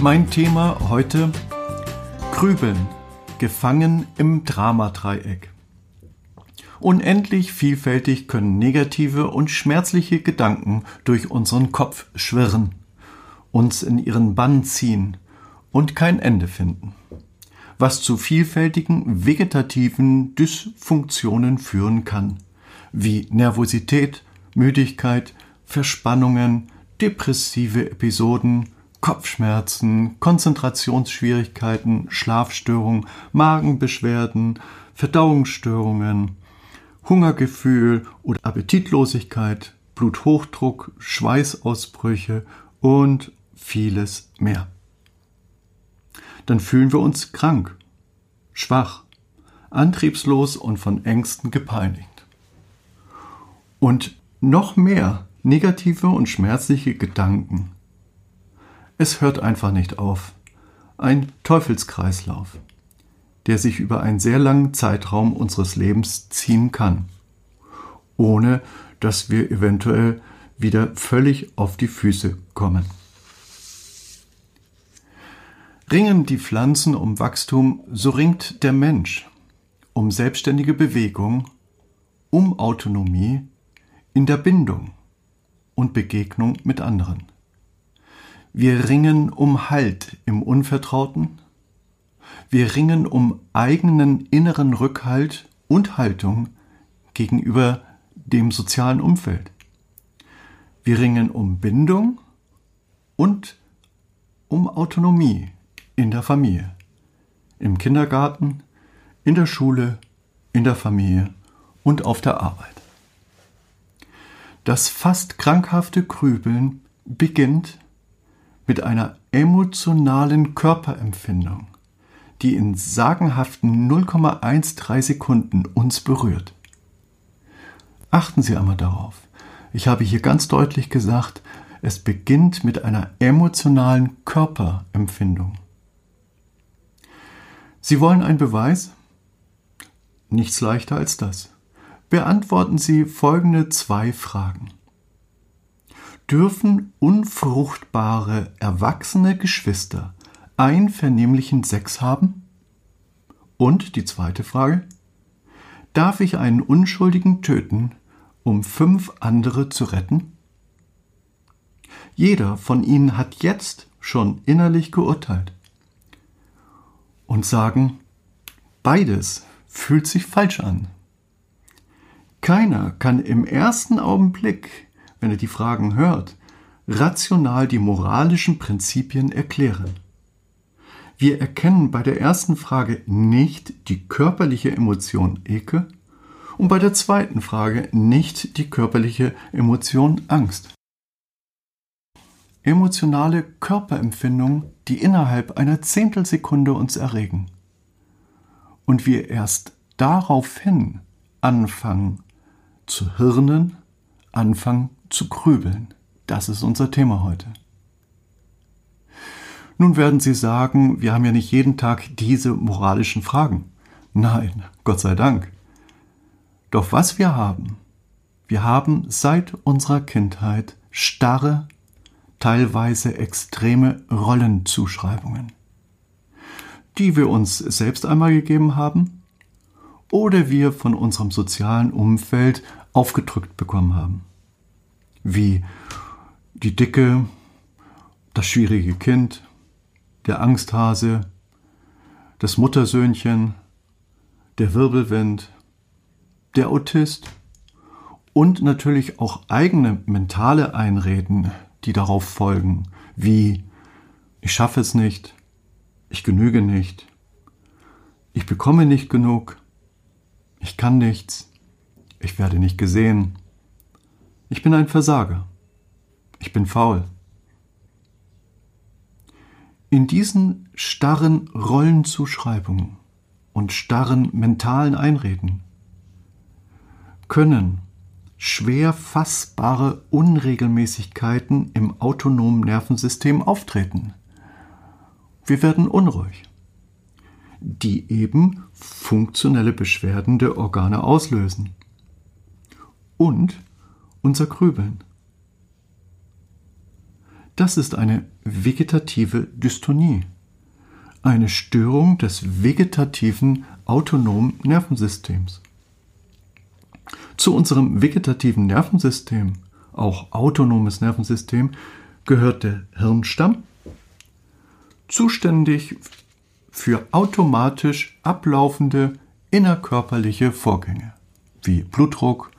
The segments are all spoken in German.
Mein Thema heute Grübeln, gefangen im Dramadreieck. Unendlich vielfältig können negative und schmerzliche Gedanken durch unseren Kopf schwirren, uns in ihren Bann ziehen und kein Ende finden, was zu vielfältigen vegetativen Dysfunktionen führen kann, wie Nervosität, Müdigkeit, Verspannungen, depressive Episoden, Kopfschmerzen, Konzentrationsschwierigkeiten, Schlafstörungen, Magenbeschwerden, Verdauungsstörungen, Hungergefühl oder Appetitlosigkeit, Bluthochdruck, Schweißausbrüche und vieles mehr. Dann fühlen wir uns krank, schwach, antriebslos und von Ängsten gepeinigt. Und noch mehr negative und schmerzliche Gedanken. Es hört einfach nicht auf. Ein Teufelskreislauf der sich über einen sehr langen Zeitraum unseres Lebens ziehen kann, ohne dass wir eventuell wieder völlig auf die Füße kommen. Ringen die Pflanzen um Wachstum, so ringt der Mensch um selbstständige Bewegung, um Autonomie in der Bindung und Begegnung mit anderen. Wir ringen um Halt im Unvertrauten, wir ringen um eigenen inneren Rückhalt und Haltung gegenüber dem sozialen Umfeld. Wir ringen um Bindung und um Autonomie in der Familie, im Kindergarten, in der Schule, in der Familie und auf der Arbeit. Das fast krankhafte Grübeln beginnt mit einer emotionalen Körperempfindung die in sagenhaften 0,13 Sekunden uns berührt. Achten Sie einmal darauf. Ich habe hier ganz deutlich gesagt, es beginnt mit einer emotionalen Körperempfindung. Sie wollen einen Beweis? Nichts leichter als das. Beantworten Sie folgende zwei Fragen. Dürfen unfruchtbare erwachsene Geschwister einvernehmlichen Sex haben? Und die zweite Frage, darf ich einen Unschuldigen töten, um fünf andere zu retten? Jeder von ihnen hat jetzt schon innerlich geurteilt und sagen, beides fühlt sich falsch an. Keiner kann im ersten Augenblick, wenn er die Fragen hört, rational die moralischen Prinzipien erklären. Wir erkennen bei der ersten Frage nicht die körperliche Emotion Ekel und bei der zweiten Frage nicht die körperliche Emotion Angst. Emotionale Körperempfindungen, die innerhalb einer Zehntelsekunde uns erregen. Und wir erst daraufhin anfangen zu hirnen, anfangen zu grübeln. Das ist unser Thema heute. Nun werden Sie sagen, wir haben ja nicht jeden Tag diese moralischen Fragen. Nein, Gott sei Dank. Doch was wir haben, wir haben seit unserer Kindheit starre, teilweise extreme Rollenzuschreibungen, die wir uns selbst einmal gegeben haben oder wir von unserem sozialen Umfeld aufgedrückt bekommen haben. Wie die Dicke, das schwierige Kind, der Angsthase, das Muttersöhnchen, der Wirbelwind, der Autist und natürlich auch eigene mentale Einreden, die darauf folgen, wie ich schaffe es nicht, ich genüge nicht, ich bekomme nicht genug, ich kann nichts, ich werde nicht gesehen, Ich bin ein Versager. Ich bin faul. In diesen starren Rollenzuschreibungen und starren mentalen Einreden können schwer fassbare Unregelmäßigkeiten im autonomen Nervensystem auftreten. Wir werden unruhig, die eben funktionelle Beschwerden der Organe auslösen. Und unser Grübeln. Das ist eine vegetative Dystonie, eine Störung des vegetativen autonomen Nervensystems. Zu unserem vegetativen Nervensystem, auch autonomes Nervensystem, gehört der Hirnstamm, zuständig für automatisch ablaufende innerkörperliche Vorgänge wie Blutdruck,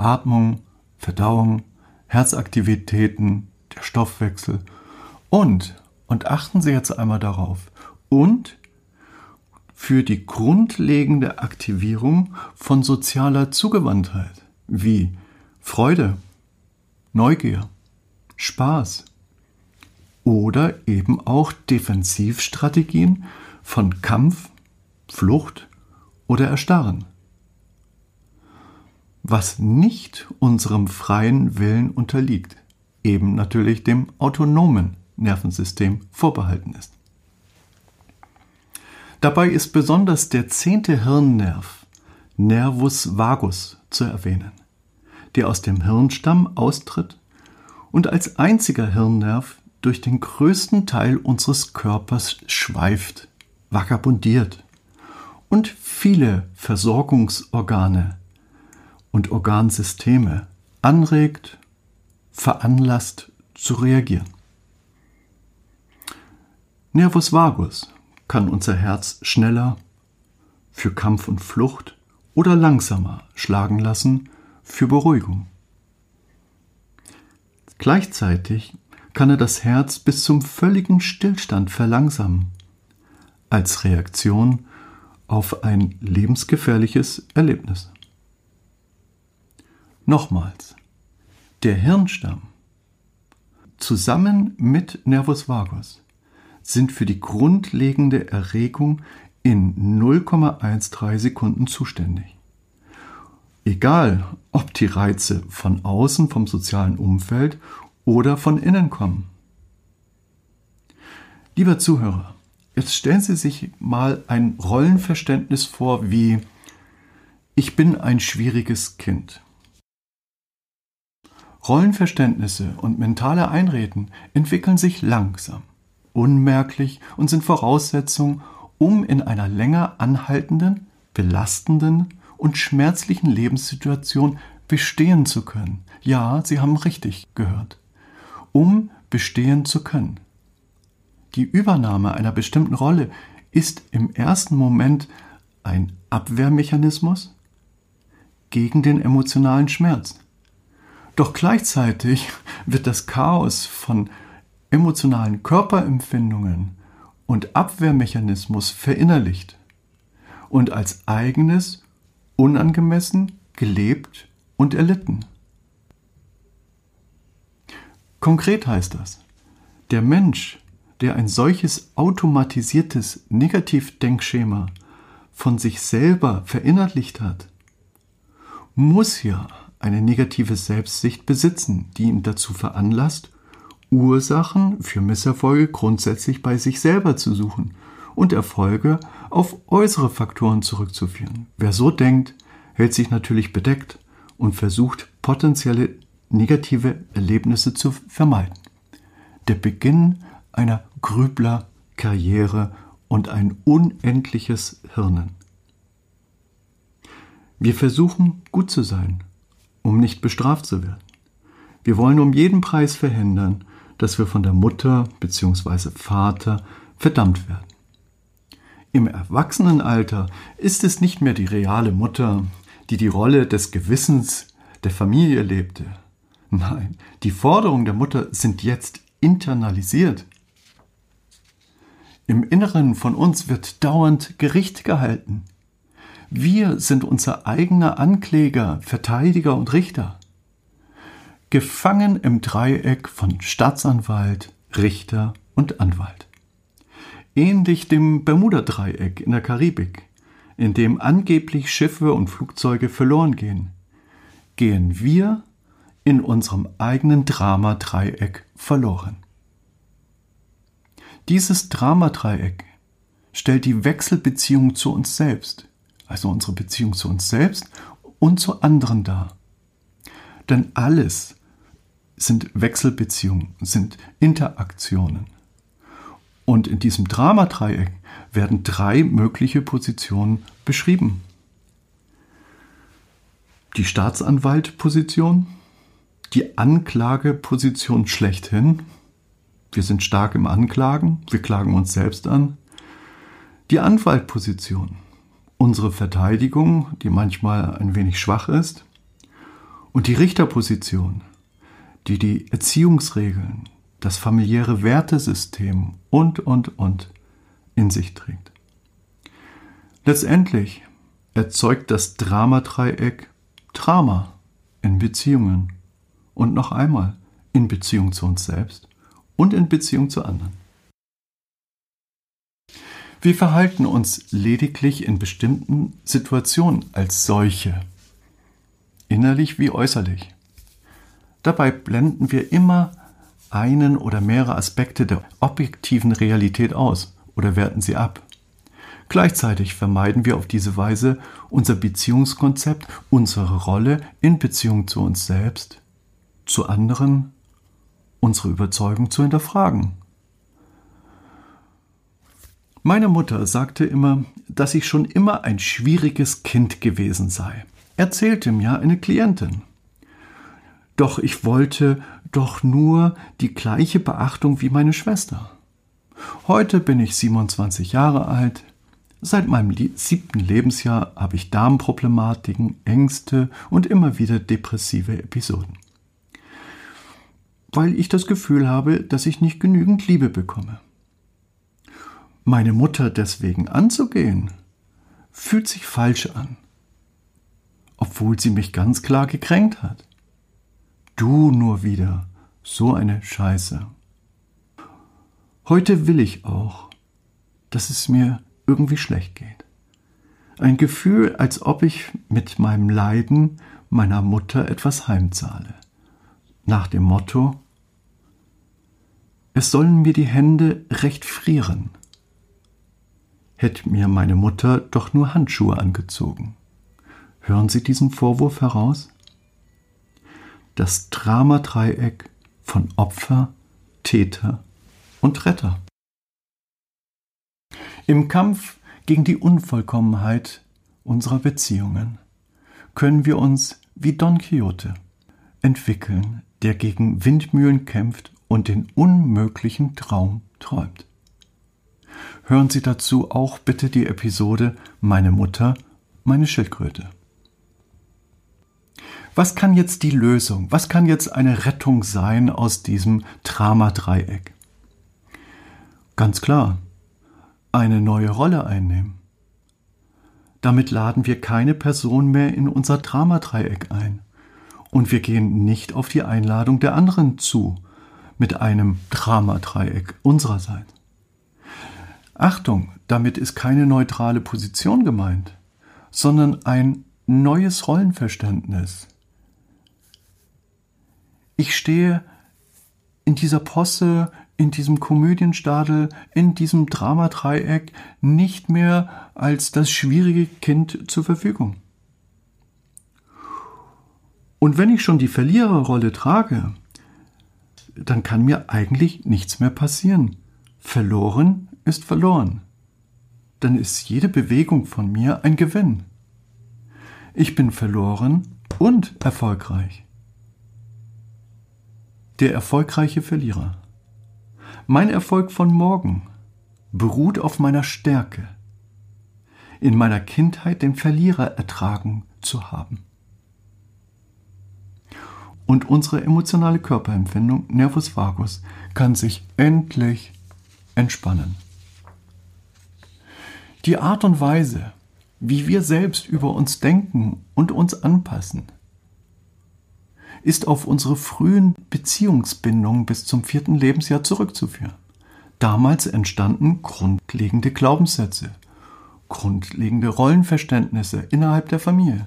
Atmung, Verdauung, Herzaktivitäten, der Stoffwechsel. Und, und achten Sie jetzt einmal darauf, und für die grundlegende Aktivierung von sozialer Zugewandtheit wie Freude, Neugier, Spaß oder eben auch Defensivstrategien von Kampf, Flucht oder Erstarren, was nicht unserem freien Willen unterliegt, eben natürlich dem autonomen Nervensystem vorbehalten ist. Dabei ist besonders der zehnte Hirnnerv, Nervus vagus, zu erwähnen, der aus dem Hirnstamm austritt und als einziger Hirnnerv durch den größten Teil unseres Körpers schweift, vagabundiert und viele Versorgungsorgane und Organsysteme anregt, veranlasst zu reagieren. Nervus vagus kann unser Herz schneller für Kampf und Flucht oder langsamer schlagen lassen für Beruhigung. Gleichzeitig kann er das Herz bis zum völligen Stillstand verlangsamen, als Reaktion auf ein lebensgefährliches Erlebnis. Nochmals, der Hirnstamm zusammen mit Nervus vagus sind für die grundlegende Erregung in 0,13 Sekunden zuständig. Egal, ob die Reize von außen, vom sozialen Umfeld oder von innen kommen. Lieber Zuhörer, jetzt stellen Sie sich mal ein Rollenverständnis vor wie ich bin ein schwieriges Kind. Rollenverständnisse und mentale Einreden entwickeln sich langsam unmerklich und sind Voraussetzung, um in einer länger anhaltenden, belastenden und schmerzlichen Lebenssituation bestehen zu können. Ja, Sie haben richtig gehört. Um bestehen zu können. Die Übernahme einer bestimmten Rolle ist im ersten Moment ein Abwehrmechanismus gegen den emotionalen Schmerz. Doch gleichzeitig wird das Chaos von emotionalen Körperempfindungen und Abwehrmechanismus verinnerlicht und als eigenes unangemessen gelebt und erlitten. Konkret heißt das, der Mensch, der ein solches automatisiertes Negativdenkschema von sich selber verinnerlicht hat, muss ja eine negative Selbstsicht besitzen, die ihn dazu veranlasst, Ursachen für Misserfolge grundsätzlich bei sich selber zu suchen und Erfolge auf äußere Faktoren zurückzuführen. Wer so denkt, hält sich natürlich bedeckt und versucht potenzielle negative Erlebnisse zu vermeiden. Der Beginn einer Grübler-Karriere und ein unendliches Hirnen. Wir versuchen gut zu sein, um nicht bestraft zu werden. Wir wollen um jeden Preis verhindern, dass wir von der Mutter bzw. Vater verdammt werden. Im Erwachsenenalter ist es nicht mehr die reale Mutter, die die Rolle des Gewissens der Familie lebte. Nein, die Forderungen der Mutter sind jetzt internalisiert. Im Inneren von uns wird dauernd Gericht gehalten. Wir sind unser eigener Ankläger, Verteidiger und Richter. gefangen im Dreieck von Staatsanwalt, Richter und Anwalt. Ähnlich dem Bermuda-Dreieck in der Karibik, in dem angeblich Schiffe und Flugzeuge verloren gehen, gehen wir in unserem eigenen Dramadreieck verloren. Dieses Dramadreieck stellt die Wechselbeziehung zu uns selbst, also unsere Beziehung zu uns selbst und zu anderen dar. Denn alles sind Wechselbeziehungen, sind Interaktionen. Und in diesem Dramadreieck werden drei mögliche Positionen beschrieben. Die Staatsanwaltposition, die Anklageposition schlechthin. Wir sind stark im Anklagen, wir klagen uns selbst an. Die Anwaltposition, unsere Verteidigung, die manchmal ein wenig schwach ist. Und die Richterposition, die die Erziehungsregeln, das familiäre Wertesystem und, und, und in sich trägt. Letztendlich erzeugt das Dramadreieck Drama in Beziehungen und noch einmal in Beziehung zu uns selbst und in Beziehung zu anderen. Wir verhalten uns lediglich in bestimmten Situationen als solche, innerlich wie äußerlich. Dabei blenden wir immer einen oder mehrere Aspekte der objektiven Realität aus oder werten sie ab. Gleichzeitig vermeiden wir auf diese Weise unser Beziehungskonzept, unsere Rolle in Beziehung zu uns selbst, zu anderen, unsere Überzeugung zu hinterfragen. Meine Mutter sagte immer, dass ich schon immer ein schwieriges Kind gewesen sei, erzählte mir eine Klientin. Doch ich wollte doch nur die gleiche Beachtung wie meine Schwester. Heute bin ich 27 Jahre alt, Seit meinem siebten Lebensjahr habe ich Darmproblematiken, Ängste und immer wieder depressive Episoden. Weil ich das Gefühl habe, dass ich nicht genügend Liebe bekomme. Meine Mutter deswegen anzugehen, fühlt sich falsch an, obwohl sie mich ganz klar gekränkt hat. Du nur wieder, so eine Scheiße. Heute will ich auch, dass es mir irgendwie schlecht geht. Ein Gefühl, als ob ich mit meinem Leiden meiner Mutter etwas heimzahle. Nach dem Motto, es sollen mir die Hände recht frieren. Hätte mir meine Mutter doch nur Handschuhe angezogen. Hören Sie diesen Vorwurf heraus? Das Dramadreieck von Opfer, Täter und Retter. Im Kampf gegen die Unvollkommenheit unserer Beziehungen können wir uns wie Don Quixote entwickeln, der gegen Windmühlen kämpft und den unmöglichen Traum träumt. Hören Sie dazu auch bitte die Episode Meine Mutter, meine Schildkröte. Was kann jetzt die Lösung, was kann jetzt eine Rettung sein aus diesem Dramadreieck? Ganz klar, eine neue Rolle einnehmen. Damit laden wir keine Person mehr in unser Dramadreieck ein. Und wir gehen nicht auf die Einladung der anderen zu mit einem Dramadreieck unsererseits. Achtung, damit ist keine neutrale Position gemeint, sondern ein neues Rollenverständnis. Ich stehe in dieser Posse, in diesem Komödienstadel, in diesem Dramadreieck nicht mehr als das schwierige Kind zur Verfügung. Und wenn ich schon die Verliererrolle trage, dann kann mir eigentlich nichts mehr passieren. Verloren ist verloren. Dann ist jede Bewegung von mir ein Gewinn. Ich bin verloren und erfolgreich. Der erfolgreiche Verlierer. Mein Erfolg von morgen beruht auf meiner Stärke, in meiner Kindheit den Verlierer ertragen zu haben. Und unsere emotionale Körperempfindung, Nervus vagus, kann sich endlich entspannen. Die Art und Weise, wie wir selbst über uns denken und uns anpassen, ist auf unsere frühen Beziehungsbindungen bis zum vierten Lebensjahr zurückzuführen. Damals entstanden grundlegende Glaubenssätze, grundlegende Rollenverständnisse innerhalb der Familie,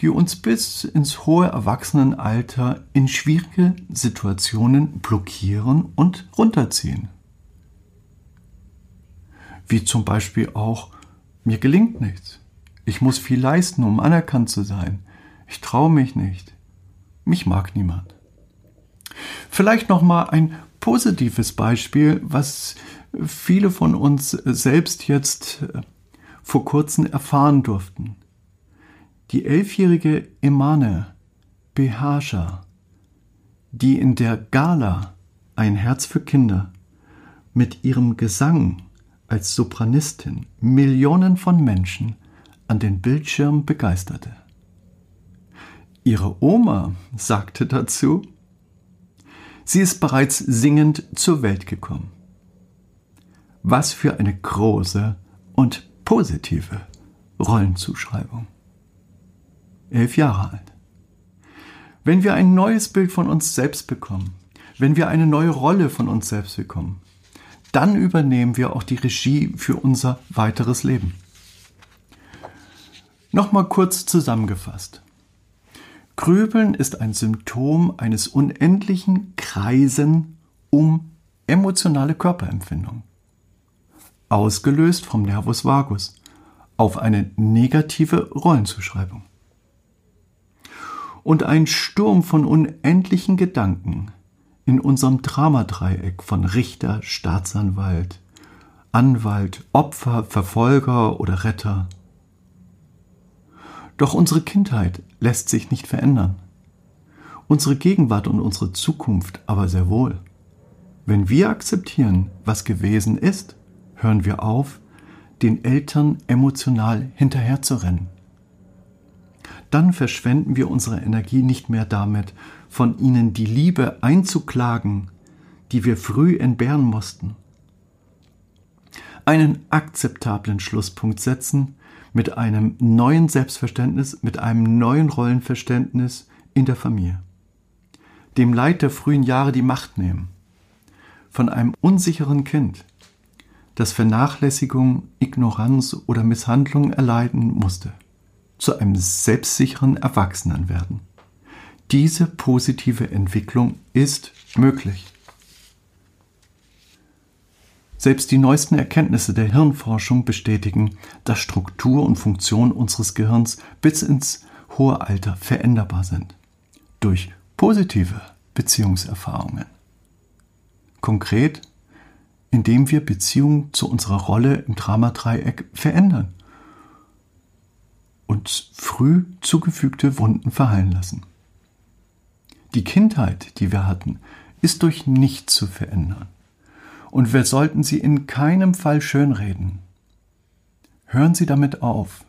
die uns bis ins hohe Erwachsenenalter in schwierige Situationen blockieren und runterziehen. Wie zum Beispiel auch, mir gelingt nichts. Ich muss viel leisten, um anerkannt zu sein. Ich traue mich nicht. Mich mag niemand. Vielleicht noch mal ein positives Beispiel, was viele von uns selbst jetzt äh, vor kurzem erfahren durften. Die elfjährige Emane Behasha, die in der Gala Ein Herz für Kinder mit ihrem Gesang als Sopranistin Millionen von Menschen an den Bildschirm begeisterte. Ihre Oma sagte dazu, sie ist bereits singend zur Welt gekommen. Was für eine große und positive Rollenzuschreibung. Elf Jahre alt. Wenn wir ein neues Bild von uns selbst bekommen, wenn wir eine neue Rolle von uns selbst bekommen, dann übernehmen wir auch die Regie für unser weiteres Leben. Nochmal kurz zusammengefasst. Grübeln ist ein Symptom eines unendlichen Kreisen um emotionale Körperempfindung, ausgelöst vom Nervus vagus auf eine negative Rollenzuschreibung. Und ein Sturm von unendlichen Gedanken in unserem Dramadreieck von Richter, Staatsanwalt, Anwalt, Opfer, Verfolger oder Retter – doch unsere Kindheit lässt sich nicht verändern. Unsere Gegenwart und unsere Zukunft aber sehr wohl. Wenn wir akzeptieren, was gewesen ist, hören wir auf, den Eltern emotional hinterherzurennen. Dann verschwenden wir unsere Energie nicht mehr damit, von ihnen die Liebe einzuklagen, die wir früh entbehren mussten. Einen akzeptablen Schlusspunkt setzen, mit einem neuen Selbstverständnis, mit einem neuen Rollenverständnis in der Familie. Dem Leid der frühen Jahre die Macht nehmen. Von einem unsicheren Kind, das Vernachlässigung, Ignoranz oder Misshandlung erleiden musste, zu einem selbstsicheren Erwachsenen werden. Diese positive Entwicklung ist möglich. Selbst die neuesten Erkenntnisse der Hirnforschung bestätigen, dass Struktur und Funktion unseres Gehirns bis ins hohe Alter veränderbar sind. Durch positive Beziehungserfahrungen. Konkret, indem wir Beziehungen zu unserer Rolle im Dramadreieck verändern und früh zugefügte Wunden verheilen lassen. Die Kindheit, die wir hatten, ist durch nichts zu verändern und wir sollten sie in keinem Fall schönreden. Hören Sie damit auf,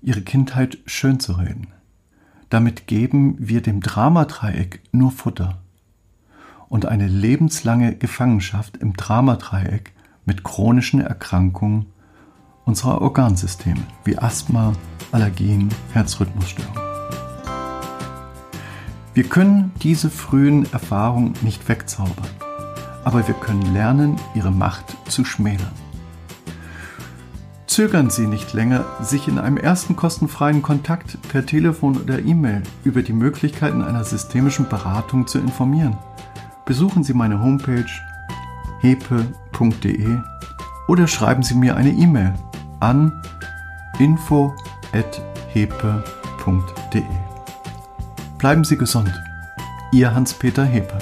Ihre Kindheit schön zu reden. Damit geben wir dem Dramadreieck nur Futter. Und eine lebenslange Gefangenschaft im Dramadreieck mit chronischen Erkrankungen unserer Organsysteme wie Asthma, Allergien, Herzrhythmusstörungen. Wir können diese frühen Erfahrungen nicht wegzaubern aber wir können lernen, ihre Macht zu schmälern. Zögern Sie nicht länger, sich in einem ersten kostenfreien Kontakt per Telefon oder E-Mail über die Möglichkeiten einer systemischen Beratung zu informieren. Besuchen Sie meine Homepage hepe.de oder schreiben Sie mir eine E-Mail an info@hepe.de. Bleiben Sie gesund. Ihr Hans-Peter Hepe.